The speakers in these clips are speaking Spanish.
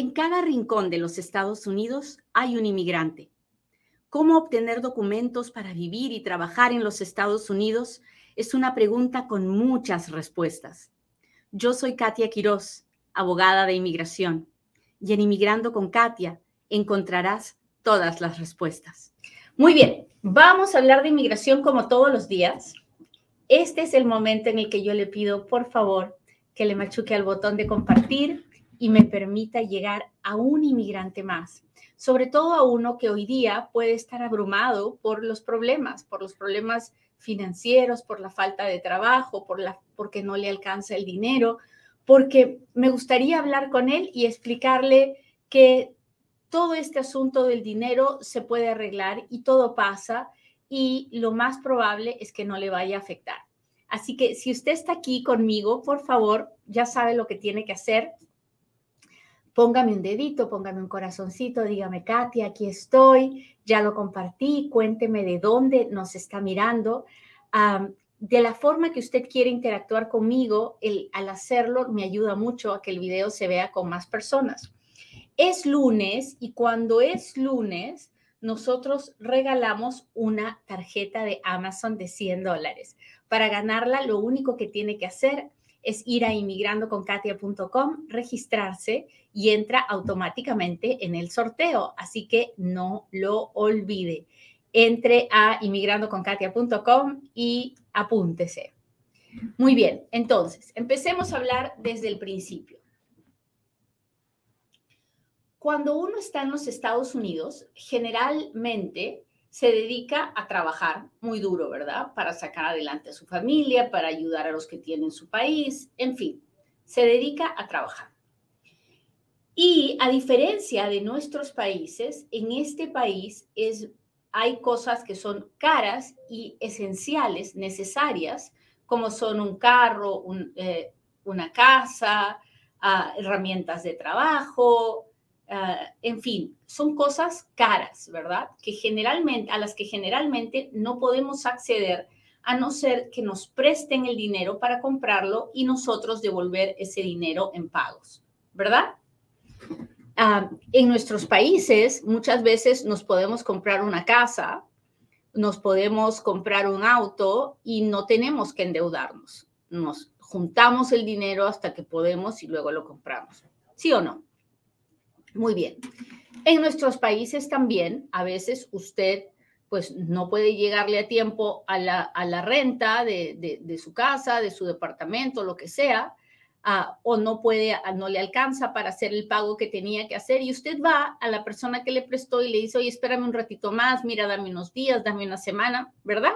En cada rincón de los Estados Unidos hay un inmigrante. ¿Cómo obtener documentos para vivir y trabajar en los Estados Unidos? Es una pregunta con muchas respuestas. Yo soy Katia Quiroz, abogada de inmigración, y en Inmigrando con Katia encontrarás todas las respuestas. Muy bien, vamos a hablar de inmigración como todos los días. Este es el momento en el que yo le pido, por favor, que le machuque al botón de compartir y me permita llegar a un inmigrante más, sobre todo a uno que hoy día puede estar abrumado por los problemas, por los problemas financieros, por la falta de trabajo, por la, porque no le alcanza el dinero, porque me gustaría hablar con él y explicarle que todo este asunto del dinero se puede arreglar y todo pasa y lo más probable es que no le vaya a afectar. Así que si usted está aquí conmigo, por favor, ya sabe lo que tiene que hacer póngame un dedito, póngame un corazoncito, dígame, Katia, aquí estoy, ya lo compartí, cuénteme de dónde nos está mirando. de la forma que usted quiere interactuar conmigo, al hacerlo me ayuda mucho a que el video se vea con más personas. Es lunes y cuando es lunes, nosotros regalamos una tarjeta de Amazon de 100 dólares. Para ganarla, lo único que tiene que hacer es ir a inmigrandoconkatia.com, registrarse y entra automáticamente en el sorteo. Así que no lo olvide. Entre a inmigrandoconkatia.com y apúntese. Muy bien, entonces, empecemos a hablar desde el principio. Cuando uno está en los Estados Unidos, generalmente se dedica a trabajar muy duro, ¿verdad? Para sacar adelante a su familia, para ayudar a los que tienen su país, en fin, se dedica a trabajar. Y a diferencia de nuestros países, en este país es, hay cosas que son caras y esenciales, necesarias, como son un carro, eh, una casa, ah, herramientas de trabajo, Ah, en fin, son cosas caras, ¿verdad? Que generalmente, a las que generalmente no podemos acceder a no ser que nos presten el dinero para comprarlo y nosotros devolver ese dinero en pagos, ¿verdad? Ah, en nuestros países muchas veces nos podemos comprar una casa, nos podemos comprar un auto y no tenemos que endeudarnos. Nos juntamos el dinero hasta que podemos y luego lo compramos. ¿Sí o no? Muy bien. En nuestros países también, a veces usted pues no puede llegarle a tiempo a la, renta de, su casa, de su departamento, lo que sea, ah, o no puede, ah, no le alcanza para hacer el pago que tenía que hacer y usted va a la persona que le prestó y le dice, oye, espérame un ratito más, mira, dame unos días, dame una semana, ¿verdad?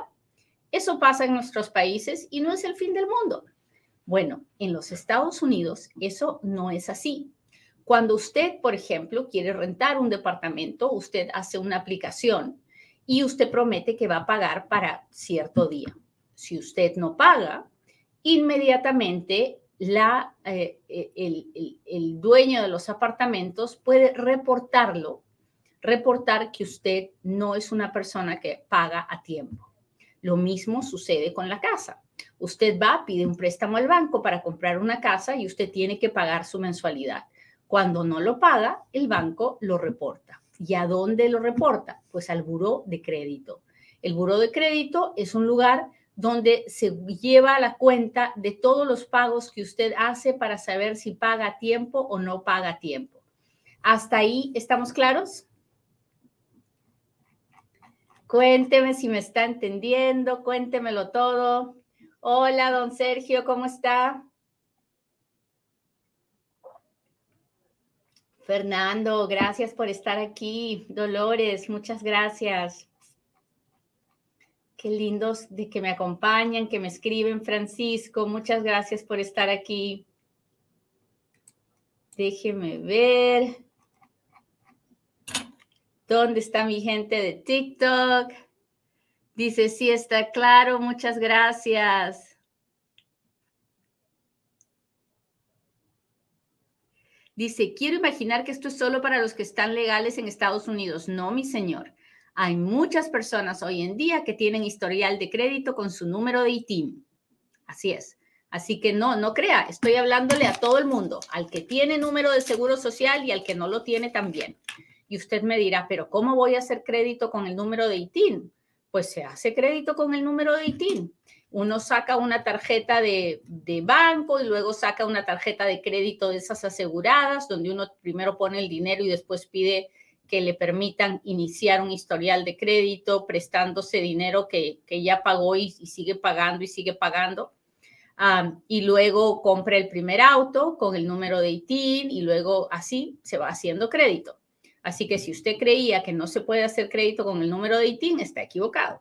Eso pasa en nuestros países y no es el fin del mundo. Bueno, en los Estados Unidos eso no es así. Cuando usted, por ejemplo, quiere rentar un departamento, usted hace una aplicación y usted promete que va a pagar para cierto día. Si usted no paga, inmediatamente la, eh, eh, el, el dueño de los apartamentos puede reportarlo, reportar que usted no es una persona que paga a tiempo. Lo mismo sucede con la casa. Usted va, pide un préstamo al banco para comprar una casa y usted tiene que pagar su mensualidad. Cuando no lo paga, el banco lo reporta. ¿Y a dónde lo reporta? Pues al buró de crédito. El buró de crédito es un lugar donde se lleva la cuenta de todos los pagos que usted hace para saber si paga a tiempo o no paga a tiempo. ¿Hasta ahí estamos claros? Cuénteme si me está entendiendo, cuéntemelo todo. Hola, don Sergio, ¿cómo está? Fernando, gracias por estar aquí. Dolores, muchas gracias. Qué lindos de que me acompañan, que me escriben. Francisco, muchas gracias por estar aquí. Déjeme ver. ¿Dónde está mi gente de TikTok? Dice, sí, está claro, muchas gracias. Dice, quiero imaginar que esto es solo para los que están legales en Estados Unidos. No, mi señor. Hay muchas personas hoy en día que tienen historial de crédito con su número de ITIN. Así es. Así que no, no crea, estoy hablándole a todo el mundo, al que tiene número de seguro social y al que no lo tiene también. Y usted me dirá, pero ¿cómo voy a hacer crédito con el número de ITIN? Pues se hace crédito con el número de ITIN. Uno saca una tarjeta de, de, banco y luego saca una tarjeta de crédito de esas aseguradas, donde uno primero pone el dinero y después pide que le permitan iniciar un historial de crédito prestándose dinero que, que ya pagó y, y sigue pagando y sigue pagando y luego compra el primer auto con el número de ITIN y luego así se va haciendo crédito. Así que si usted creía que no se puede hacer crédito con el número de ITIN, está equivocado.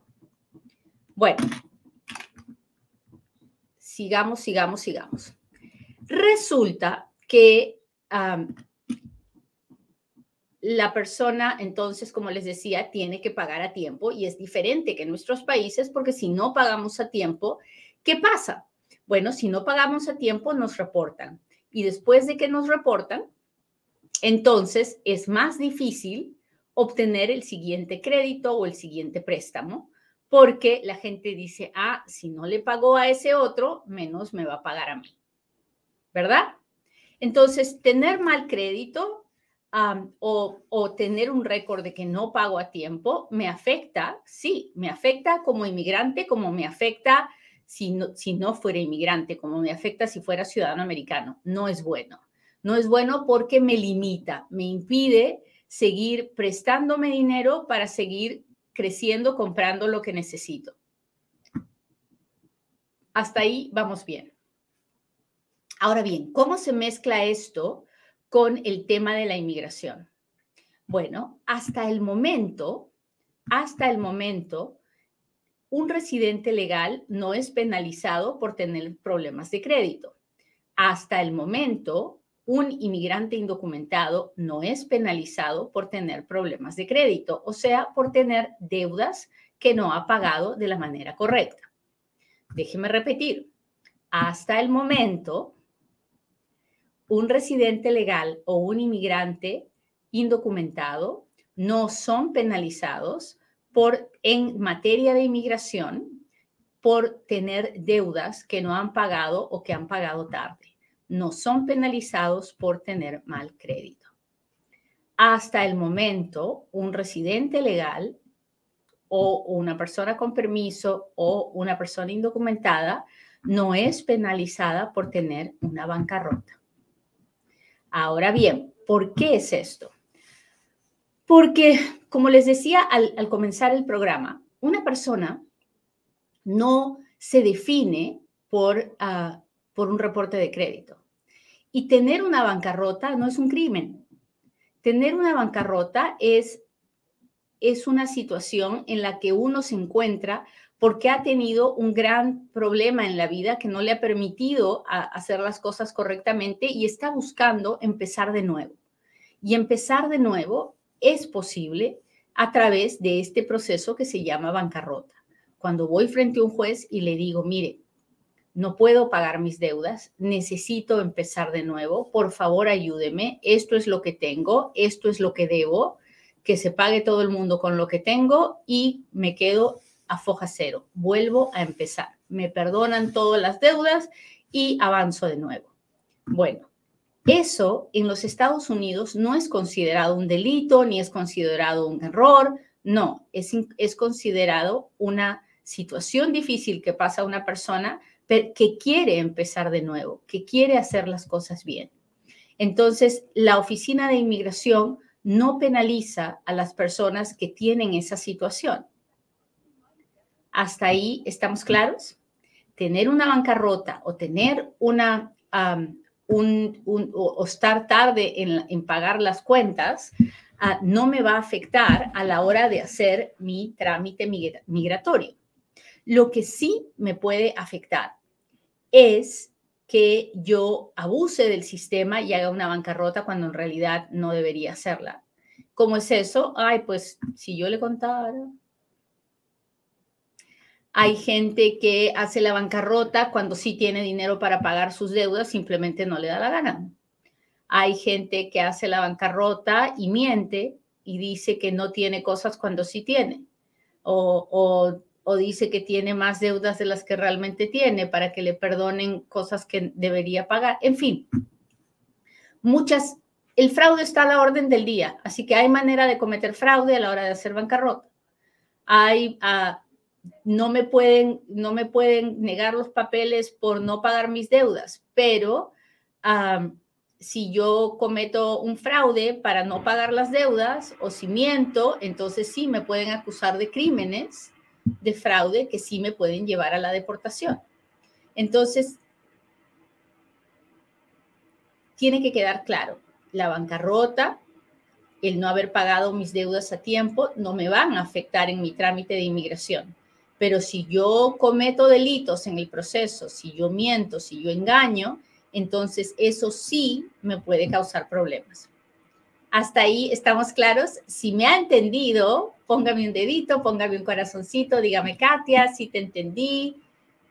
Bueno, sigamos, sigamos, sigamos. Resulta que la persona, entonces, como les decía, tiene que pagar a tiempo y es diferente que en nuestros países porque si no pagamos a tiempo, ¿qué pasa? Bueno, si no pagamos a tiempo, nos reportan. Y después de que nos reportan, entonces es más difícil obtener el siguiente crédito o el siguiente préstamo, porque la gente dice, ah, si no le pagó a ese otro, menos me va a pagar a mí. ¿Verdad? Entonces, tener mal crédito o, tener un récord de que no pago a tiempo me afecta, sí, me afecta como inmigrante, como me afecta si no, si no fuera inmigrante, como me afecta si fuera ciudadano americano. No es bueno. No es bueno porque me limita, me impide seguir prestándome dinero para seguir creciendo, comprando lo que necesito. Hasta ahí vamos bien. Ahora bien, ¿cómo se mezcla esto con el tema de la inmigración? Bueno, hasta el momento, hasta el momento, un residente legal no es penalizado por tener problemas de crédito. Hasta el momento, un inmigrante indocumentado no es penalizado por tener problemas de crédito, o sea, por tener deudas que no ha pagado de la manera correcta. Déjeme repetir, hasta el momento, un residente legal o un inmigrante indocumentado no son penalizados por, en materia de inmigración por tener deudas que no han pagado o que han pagado tarde. No son penalizados por tener mal crédito. Hasta el momento, un residente legal o una persona con permiso o una persona indocumentada no es penalizada por tener una bancarrota. Ahora bien, ¿por qué es esto? Porque, como les decía al, comenzar el programa, una persona no se define por, ah, por un reporte de crédito. Y tener una bancarrota no es un crimen. Tener una bancarrota es, es una situación en la que uno se encuentra porque ha tenido un gran problema en la vida que no le ha permitido hacer las cosas correctamente y está buscando empezar de nuevo. Y empezar de nuevo es posible a través de este proceso que se llama bancarrota. Cuando voy frente a un juez y le digo, mire, no puedo pagar mis deudas, necesito empezar de nuevo, por favor ayúdeme, esto es lo que tengo, esto es lo que debo, que se pague todo el mundo con lo que tengo y me quedo a foja cero, vuelvo a empezar, me perdonan todas las deudas y avanzo de nuevo. Bueno, eso en los Estados Unidos no es considerado un delito ni es considerado un error, no, es, es considerado una situación difícil que pasa a una persona que quiere empezar de nuevo, que quiere hacer las cosas bien. Entonces, la Oficina de Inmigración no penaliza a las personas que tienen esa situación. ¿Hasta ahí estamos claros? Tener una bancarrota o tener una un, o, estar tarde en, pagar las cuentas, ah, no me va a afectar a la hora de hacer mi trámite migratorio. Lo que sí me puede afectar es que yo abuse del sistema y haga una bancarrota cuando en realidad no debería hacerla. ¿Cómo es eso? Ay, pues si yo le contara, hay gente que hace la bancarrota cuando sí tiene dinero para pagar sus deudas, simplemente no le da la gana. Hay gente que hace la bancarrota y miente y dice que no tiene cosas cuando sí tiene. O, o dice que tiene más deudas de las que realmente tiene para que le perdonen cosas que debería pagar. En fin, muchas, el fraude está a la orden del día, así que hay manera de cometer fraude a la hora de hacer bancarrota. Hay, uh, no, me pueden, no me pueden negar los papeles por no pagar mis deudas, pero um, si yo cometo un fraude para no pagar las deudas o si miento, entonces sí me pueden acusar de crímenes de fraude que sí me pueden llevar a la deportación. Entonces, tiene que quedar claro, la bancarrota, el no haber pagado mis deudas a tiempo, no me van a afectar en mi trámite de inmigración. Pero si yo cometo delitos en el proceso, si yo miento, si yo engaño, entonces eso sí me puede causar problemas. Hasta ahí estamos claros. Si me ha entendido, póngame un dedito, póngame un corazoncito, dígame, Katia, si te entendí.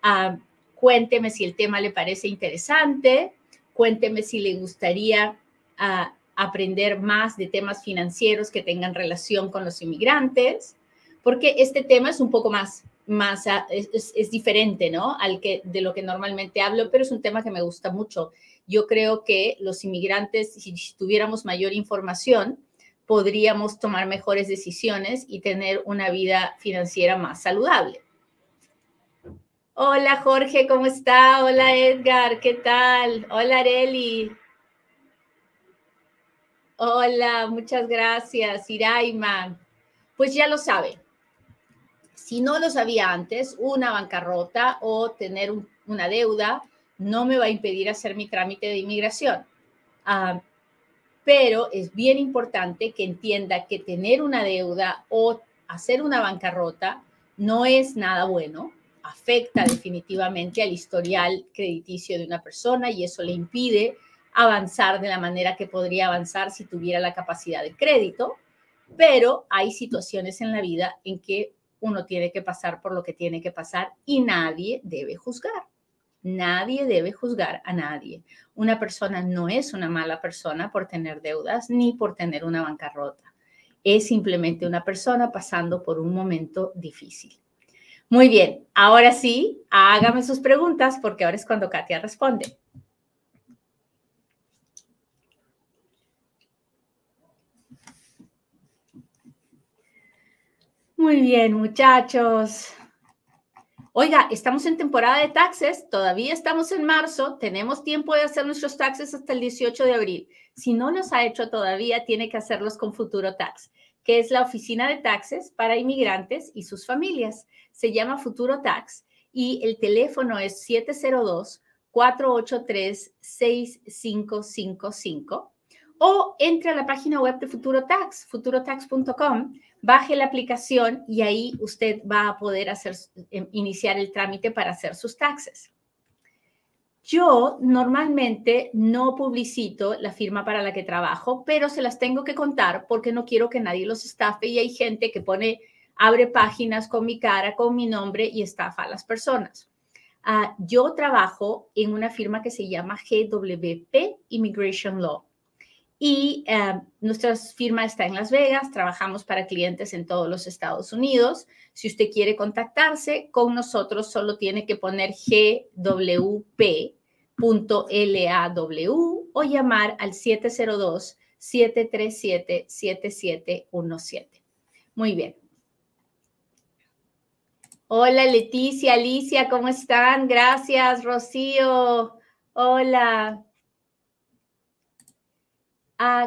Ah, cuénteme si el tema le parece interesante. Cuénteme si le gustaría ah, aprender más de temas financieros que tengan relación con los inmigrantes, porque este tema es un poco más más, es, diferente, ¿no? Al que, de lo que normalmente hablo, pero es un tema que me gusta mucho. Yo creo que los inmigrantes, si tuviéramos mayor información, podríamos tomar mejores decisiones y tener una vida financiera más saludable. Hola Jorge, ¿cómo está? Hola Edgar, ¿qué tal? Hola Areli. Hola, muchas gracias. Iraima. Pues ya lo sabe, si no lo sabía antes, una bancarrota o tener una deuda no me va a impedir hacer mi trámite de inmigración. Ah, pero es bien importante que entienda que tener una deuda o hacer una bancarrota no es nada bueno, afecta definitivamente al historial crediticio de una persona y eso le impide avanzar de la manera que podría avanzar si tuviera la capacidad de crédito, pero hay situaciones en la vida en que uno tiene que pasar por lo que tiene que pasar y nadie debe juzgar. Nadie debe juzgar a nadie. Una persona no es una mala persona por tener deudas ni por tener una bancarrota. Es simplemente una persona pasando por un momento difícil. Muy bien, ahora sí, hágame sus preguntas porque ahora es cuando Katia responde. Muy bien, muchachos. Oiga, estamos en temporada de taxes, todavía estamos en marzo, tenemos tiempo de hacer nuestros taxes hasta el 18 de abril. Si no los ha hecho todavía, tiene que hacerlos con Futuro Tax, que es la oficina de taxes para inmigrantes y sus familias. Se llama Futuro Tax y el teléfono es 702-483-6555 o entre a la página web de Futuro Tax, futurotax.com baje la aplicación y ahí usted va a poder hacer, em, iniciar el trámite para hacer sus taxes. Yo normalmente no publicito la firma para la que trabajo, pero se las tengo que contar porque no quiero que nadie los estafe y hay gente que pone, abre páginas con mi cara, con mi nombre y estafa a las personas. Ah, yo trabajo en una firma que se llama GWP Immigration Law y eh, nuestra firma está en Las Vegas, trabajamos para clientes en todos los Estados Unidos. Si usted quiere contactarse con nosotros, solo tiene que poner gwp.law o llamar al 702-737-7717. Muy bien. Hola Leticia, Alicia, ¿cómo están? Gracias, Rocío. Hola.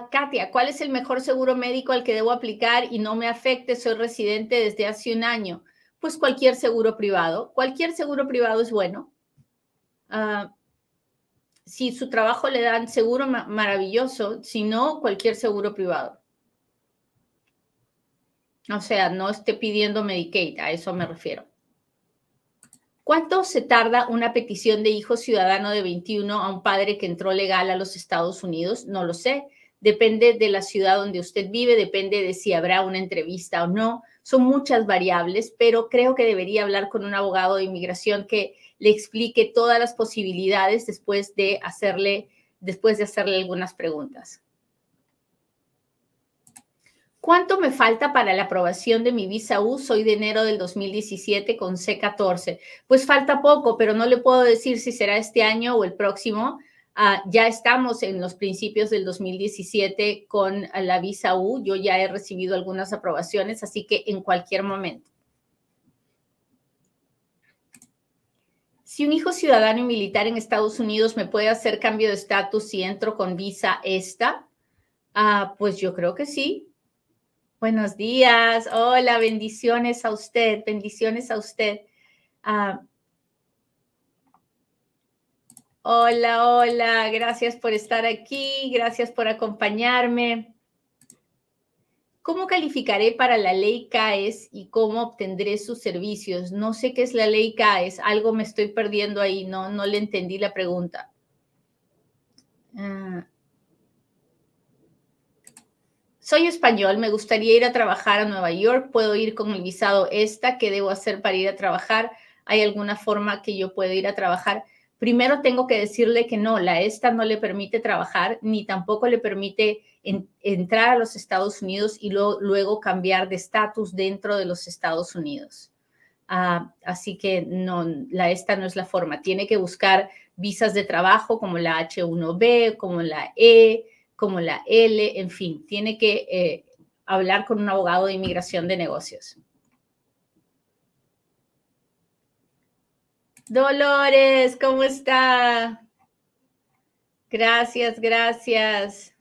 Katia, ¿cuál es el mejor seguro médico al que debo aplicar y no me afecte? Soy residente desde hace un año. Pues cualquier seguro privado. Cualquier seguro privado es bueno. Ah, si su trabajo le dan seguro, maravilloso. Si no, cualquier seguro privado. O sea, no esté pidiendo Medicaid, a eso me refiero. ¿Cuánto se tarda una petición de hijo ciudadano de 21 a un padre que entró legal a los Estados Unidos? No lo sé depende de la ciudad donde usted vive, depende de si habrá una entrevista o no. Son muchas variables, pero creo que debería hablar con un abogado de inmigración que le explique todas las posibilidades después de hacerle, después de hacerle algunas preguntas. ¿Cuánto me falta para la aprobación de mi visa U? Soy de enero del 2017 con C14. Pues falta poco, pero no le puedo decir si será este año o el próximo. Ah, ya estamos en los principios del 2017 con la visa U. Yo ya he recibido algunas aprobaciones, así que en cualquier momento. Si un hijo ciudadano y militar en Estados Unidos me puede hacer cambio de estatus si entro con visa esta, ah, pues yo creo que sí. Buenos días, hola, bendiciones a usted, bendiciones a usted. Ah, hola, hola, gracias por estar aquí, gracias por acompañarme. ¿Cómo calificaré para la ley CAES y cómo obtendré sus servicios? No sé qué es la ley CAES, algo me estoy perdiendo ahí, no, no le entendí la pregunta. Ah, soy español, me gustaría ir a trabajar a Nueva York, puedo ir con el visado esta, ¿qué debo hacer para ir a trabajar? ¿Hay alguna forma que yo pueda ir a trabajar? Primero tengo que decirle que no, la esta no le permite trabajar ni tampoco le permite entrar a los Estados Unidos y luego cambiar de estatus dentro de los Estados Unidos. Ah, así que no, la esta no es la forma. Tiene que buscar visas de trabajo como la H1B, como la E, como la L, en fin, tiene que eh, hablar con un abogado de inmigración de negocios. Dolores, ¿cómo está? Gracias, gracias.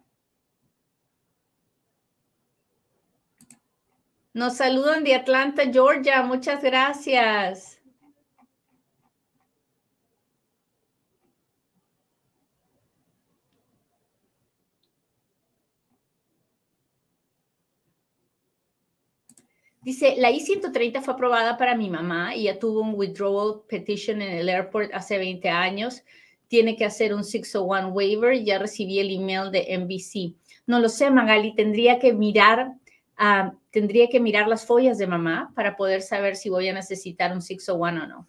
Nos saludan de Atlanta, Georgia. Muchas gracias. Dice, la I-130 fue aprobada para mi mamá y ya tuvo un withdrawal petition en el airport hace 20 años. Tiene que hacer un 601 waiver. Ya recibí el email de NBC. No lo sé, Magali. Tendría que mirar, ah, tendría que mirar las follas de mamá para poder saber si voy a necesitar un 601 o no.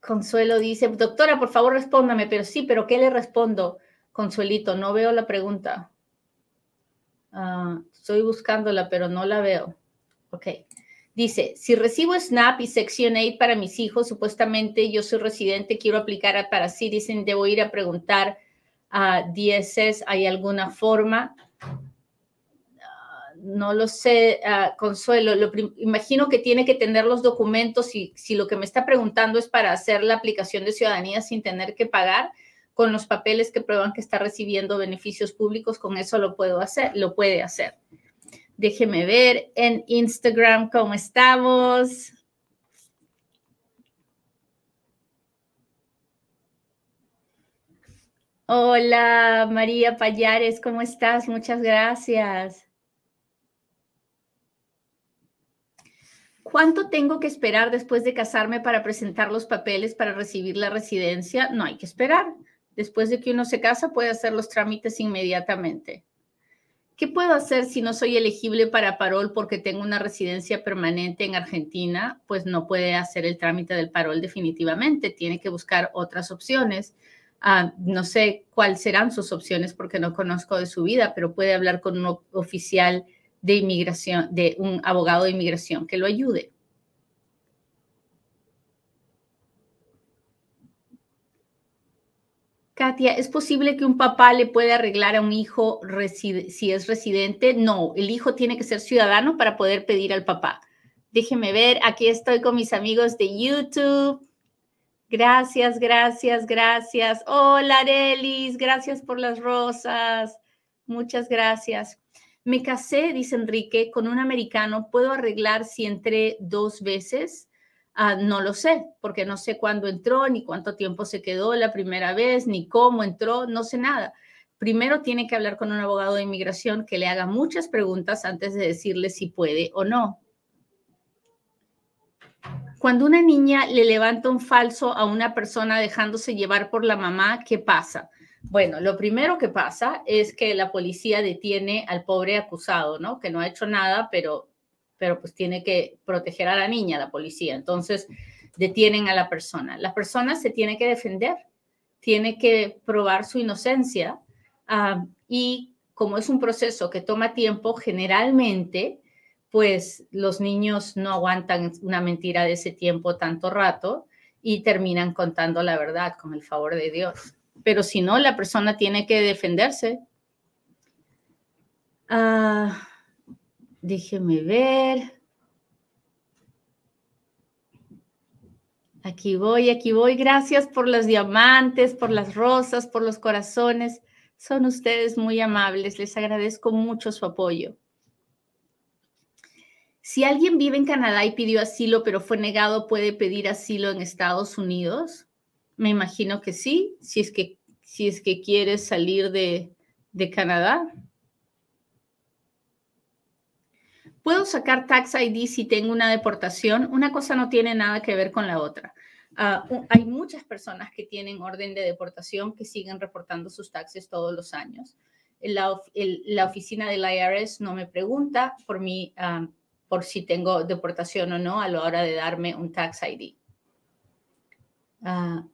Consuelo dice, doctora, por favor respóndame, pero sí, pero ¿qué le respondo? Consuelito, no veo la pregunta. Ah, estoy buscándola, pero no la veo. Ok. Dice, si recibo SNAP y Section 8 para mis hijos, supuestamente yo soy residente, quiero aplicar para Citizen, debo ir a preguntar a DSS, ¿hay alguna forma? Ah, no lo sé, ah, Consuelo. Lo imagino que tiene que tener los documentos y si lo que me está preguntando es para hacer la aplicación de ciudadanía sin tener que pagar, con los papeles que prueban que está recibiendo beneficios públicos, con eso lo puedo hacer, lo puede hacer. Déjeme ver en Instagram cómo estamos. Hola, María Payares, ¿cómo estás? Muchas gracias. ¿Cuánto tengo que esperar después de casarme para presentar los papeles para recibir la residencia? No hay que esperar. Después de que uno se casa, puede hacer los trámites inmediatamente. ¿Qué puedo hacer si no soy elegible para parol porque tengo una residencia permanente en Argentina? Pues no puede hacer el trámite del parol definitivamente. Tiene que buscar otras opciones. Ah, no sé cuáles serán sus opciones porque no conozco de su vida, pero puede hablar con un oficial de inmigración, de un abogado de inmigración que lo ayude. Katia, ¿es posible que un papá le pueda arreglar a un hijo si es residente? No, el hijo tiene que ser ciudadano para poder pedir al papá. Déjeme ver, aquí estoy con mis amigos de YouTube. Gracias, gracias, gracias. Hola, Arelis, gracias por las rosas. Muchas gracias. Me casé, dice Enrique, con un americano. ¿Puedo arreglar si entré dos veces? Ah, no lo sé, porque no sé cuándo entró, ni cuánto tiempo se quedó la primera vez, ni cómo entró, no sé nada. Primero tiene que hablar con un abogado de inmigración que le haga muchas preguntas antes de decirle si puede o no. Cuando una niña le levanta un falso a una persona dejándose llevar por la mamá, ¿qué pasa? Bueno, lo primero que pasa es que la policía detiene al pobre acusado, ¿no? Que no ha hecho nada, pero pero pues tiene que proteger a la niña, la policía. Entonces, detienen a la persona. La persona se tiene que defender, tiene que probar su inocencia. Ah, y como es un proceso que toma tiempo, generalmente, pues los niños no aguantan una mentira de ese tiempo tanto rato y terminan contando la verdad con el favor de Dios. Pero si no, la persona tiene que defenderse. Ah, déjeme ver. Aquí voy, aquí voy. Gracias por los diamantes, por las rosas, por los corazones. Son ustedes muy amables. Les agradezco mucho su apoyo. Si alguien vive en Canadá y pidió asilo, pero fue negado, ¿puede pedir asilo en Estados Unidos? Me imagino que sí, si es que, si es que quieres salir de, de Canadá. ¿Puedo sacar Tax ID si tengo una deportación? Una cosa no tiene nada que ver con la otra. Ah, hay muchas personas que tienen orden de deportación que siguen reportando sus taxes todos los años. La, la oficina del IRS no me pregunta por, mí, ah, por si tengo deportación o no a la hora de darme un tax ID. Ah,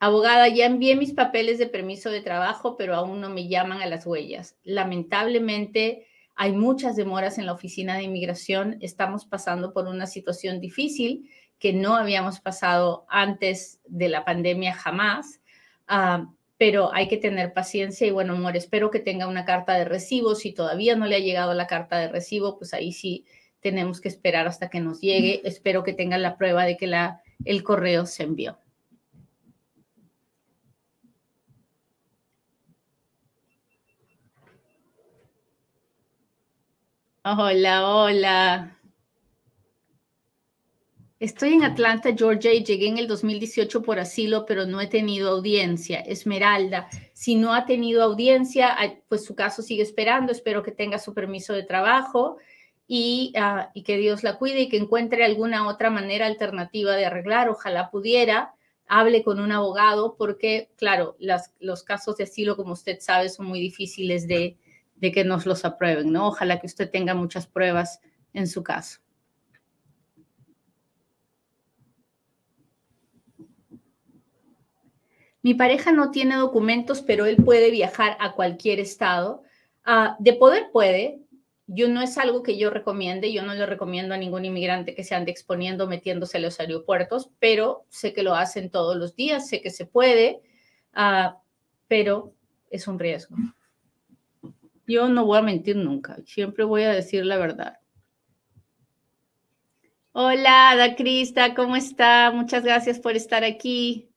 abogada, ya envié mis papeles de permiso de trabajo, pero aún no me llaman a las huellas. Lamentablemente, hay muchas demoras en la oficina de inmigración. Estamos pasando por una situación difícil que no habíamos pasado antes de la pandemia jamás. Ah, pero hay que tener paciencia y bueno, amor, espero que tenga una carta de recibo. Si todavía no le ha llegado la carta de recibo, pues ahí sí tenemos que esperar hasta que nos llegue. Espero que tenga la prueba de que la, el correo se envió. Hola, hola. Estoy en Atlanta, Georgia y llegué en el 2018 por asilo, pero no he tenido audiencia. Esmeralda, si no ha tenido audiencia, pues su caso sigue esperando. Espero que tenga su permiso de trabajo y, ah, y que Dios la cuide y que encuentre alguna otra manera alternativa de arreglar. Ojalá pudiera, hable con un abogado porque, claro, los casos de asilo, como usted sabe, son muy difíciles de, de que nos los aprueben, ¿no? Ojalá que usted tenga muchas pruebas en su caso. Mi pareja no tiene documentos, pero él puede viajar a cualquier estado. Ah, de poder puede. Yo no es algo que yo recomiende. Yo no le recomiendo a ningún inmigrante que se ande exponiendo, metiéndose a los aeropuertos, pero sé que lo hacen todos los días, sé que se puede, ah, pero es un riesgo. Yo no voy a mentir nunca, siempre voy a decir la verdad. Hola, Ada Crista, ¿cómo está? Muchas gracias por estar aquí.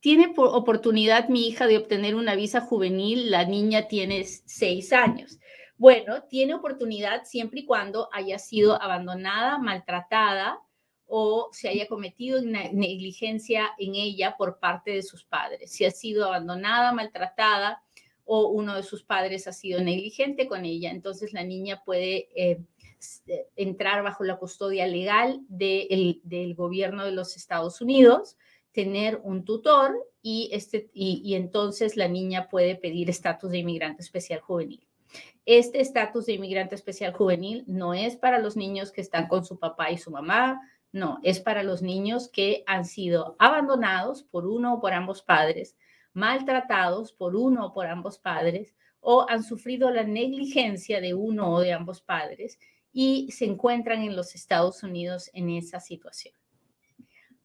Tiene por oportunidad mi hija de obtener una visa juvenil, la niña tiene seis años. Bueno, tiene oportunidad siempre y cuando haya sido abandonada, maltratada o se haya cometido negligencia en ella por parte de sus padres. Si ha sido abandonada, maltratada o uno de sus padres ha sido negligente con ella, entonces la niña puede eh, eh, entrar bajo la custodia legal del gobierno de los Estados Unidos tener un tutor y, este, y, entonces la niña puede pedir estatus de inmigrante especial juvenil. Este estatus de inmigrante especial juvenil no es para los niños que están con su papá y su mamá, no, es para los niños que han sido abandonados por uno o por ambos padres, maltratados por uno o por ambos padres, o han sufrido la negligencia de uno o de ambos padres y se encuentran en los Estados Unidos en esa situación.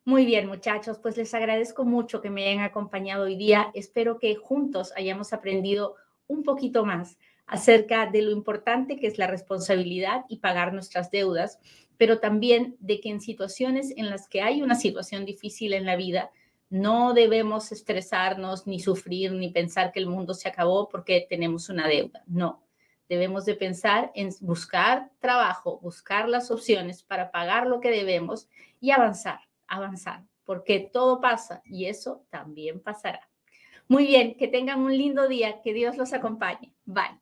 Muy bien, muchachos, pues les agradezco mucho que me hayan acompañado hoy día. Espero que juntos hayamos aprendido un poquito más acerca de lo importante que es la responsabilidad y pagar nuestras deudas, pero también de que en situaciones en las que hay una situación difícil en la vida, no debemos estresarnos, ni sufrir, ni pensar que el mundo se acabó porque tenemos una deuda. No, debemos de pensar en buscar trabajo, buscar las opciones para pagar lo que debemos y avanzar avanzar, porque todo pasa y eso también pasará. Muy bien, que tengan un lindo día, que Dios los acompañe. Bye.